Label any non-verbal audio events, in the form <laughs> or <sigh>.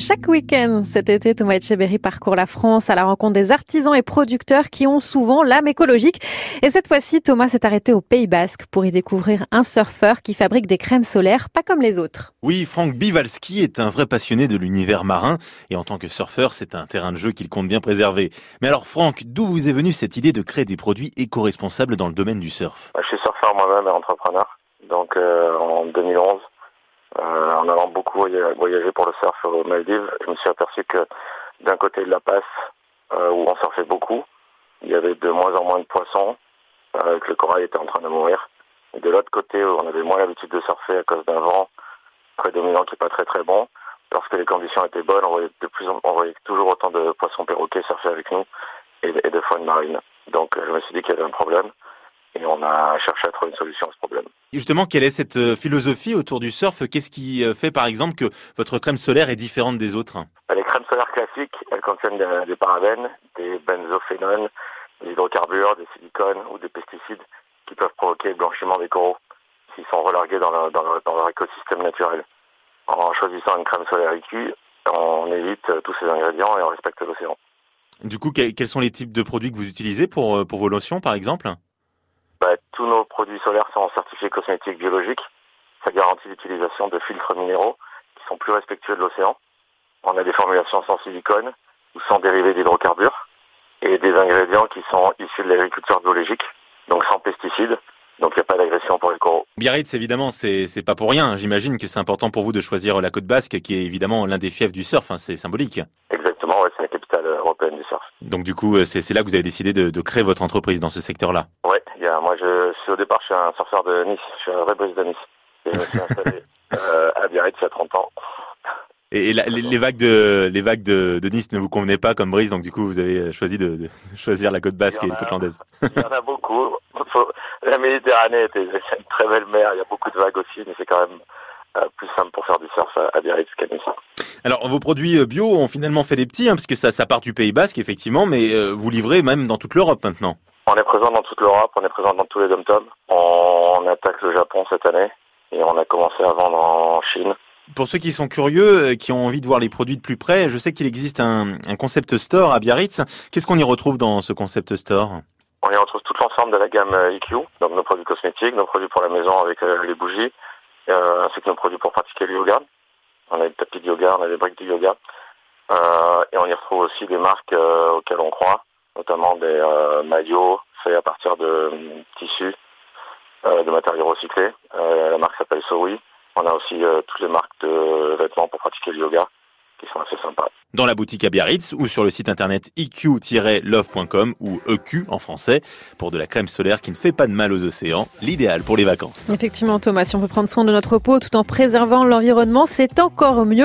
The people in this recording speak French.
Chaque week-end cet été, Thomas Etcheberry parcourt la France à la rencontre des artisans et producteurs qui ont souvent l'âme écologique. Et cette fois-ci, Thomas s'est arrêté au Pays Basque pour y découvrir un surfeur qui fabrique des crèmes solaires pas comme les autres. Oui, Franck Bivalski est un vrai passionné de l'univers marin et en tant que surfeur, c'est un terrain de jeu qu'il compte bien préserver. Mais alors Franck, d'où vous est venue cette idée de créer des produits éco-responsables dans le domaine du surf? Je suis surfeur moi-même et entrepreneur. Donc euh, en 2011, euh, en allant beaucoup voyager pour le surf aux Maldives, je me suis aperçu que d'un côté de la passe, euh, où on surfait beaucoup, il y avait de moins en moins de poissons, euh, que le corail était en train de mourir. Et de l'autre côté, où on avait moins l'habitude de surfer à cause d'un vent prédominant qui n'est pas très très bon, lorsque les conditions étaient bonnes, on voyait, de plus en, on voyait toujours autant de poissons perroquets surfer avec nous et, et de faune marine. Donc je me suis dit qu'il y avait un problème et on a cherché à trouver une solution à ce problème. Justement, quelle est cette euh, philosophie autour du surf? Qu'est-ce qui euh, fait par exemple que votre crème solaire est différente des autres? Bah, Les crèmes solaires classiques, elles contiennent des, parabènes, des benzophénones, des hydrocarbures, des silicones ou des pesticides qui peuvent provoquer le blanchiment des coraux s'ils sont relargués dans, leur, dans leur écosystème naturel. En choisissant une crème solaire IQ, on évite euh, tous ces ingrédients et on respecte l'océan. Du coup, quels sont les types de produits que vous utilisez pour, pour vos lotions, par exemple? Produits solaires sont certifiés cosmétiques biologiques. Ça garantit l'utilisation de filtres minéraux qui sont plus respectueux de l'océan. On a des formulations sans silicone ou sans dérivés d'hydrocarbures et des ingrédients qui sont issus de l'agriculture biologique, donc sans pesticides. Donc il n'y a pas d'agression pour les coraux. Biarritz, évidemment, c'est c'est pas pour rien. J'imagine que c'est important pour vous de choisir la côte basque, qui est évidemment l'un des fiefs du surf. Hein, c'est symbolique. Exactement, ouais, c'est la capitale européenne du surf. Donc du coup, euh, c'est là que vous avez décidé de, de créer votre entreprise dans ce secteur-là. Moi je suis au départ, je suis un surfeur de Nice, je suis un vrai brise de Nice. Et je me suis installé <laughs> euh, à Biarritz il y a 30 ans. Et, les, vagues de les vagues de, de, Nice ne vous convenaient pas comme brise, donc du coup vous avez choisi de, de <laughs> choisir la côte basque et la côte landaise. Il y en a beaucoup. La Méditerranée est une très belle mer, il y a beaucoup de vagues aussi, mais c'est quand même euh, plus simple pour faire du surf à, Biarritz qu'à Nice. Alors vos produits euh, bio ont finalement fait des petits, hein, parce que ça, ça part du Pays Basque effectivement, mais vous livrez même dans toute l'Europe maintenant. On est présent dans toute l'Europe, on est présent dans tous les dom On attaque le Japon cette année et on a commencé à vendre en Chine. Pour ceux qui sont curieux, euh, qui ont envie de voir les produits de plus près, je sais qu'il existe un, concept store à Biarritz. Qu'est-ce qu'on y retrouve dans ce concept store? On y retrouve tout l'ensemble de la gamme EQ, euh, donc nos produits cosmétiques, nos produits pour la maison avec euh, les bougies, ainsi que nos produits pour pratiquer le yoga. On a des tapis de yoga, on a des briques de yoga. et on y retrouve aussi des marques auxquelles on croit, notamment des euh, maillots faits à partir de euh, tissus, euh, de matériaux recyclés. la marque s'appelle Sowi. On a aussi toutes les marques de vêtements pour pratiquer le yoga qui sont assez sympas. Dans la boutique à Biarritz ou sur le site internet eq-love.com ou EQ en français pour de la crème solaire qui ne fait pas de mal aux océans, l'idéal pour les vacances. Effectivement Thomas, si on peut prendre soin de notre peau tout en préservant l'environnement, c'est encore mieux.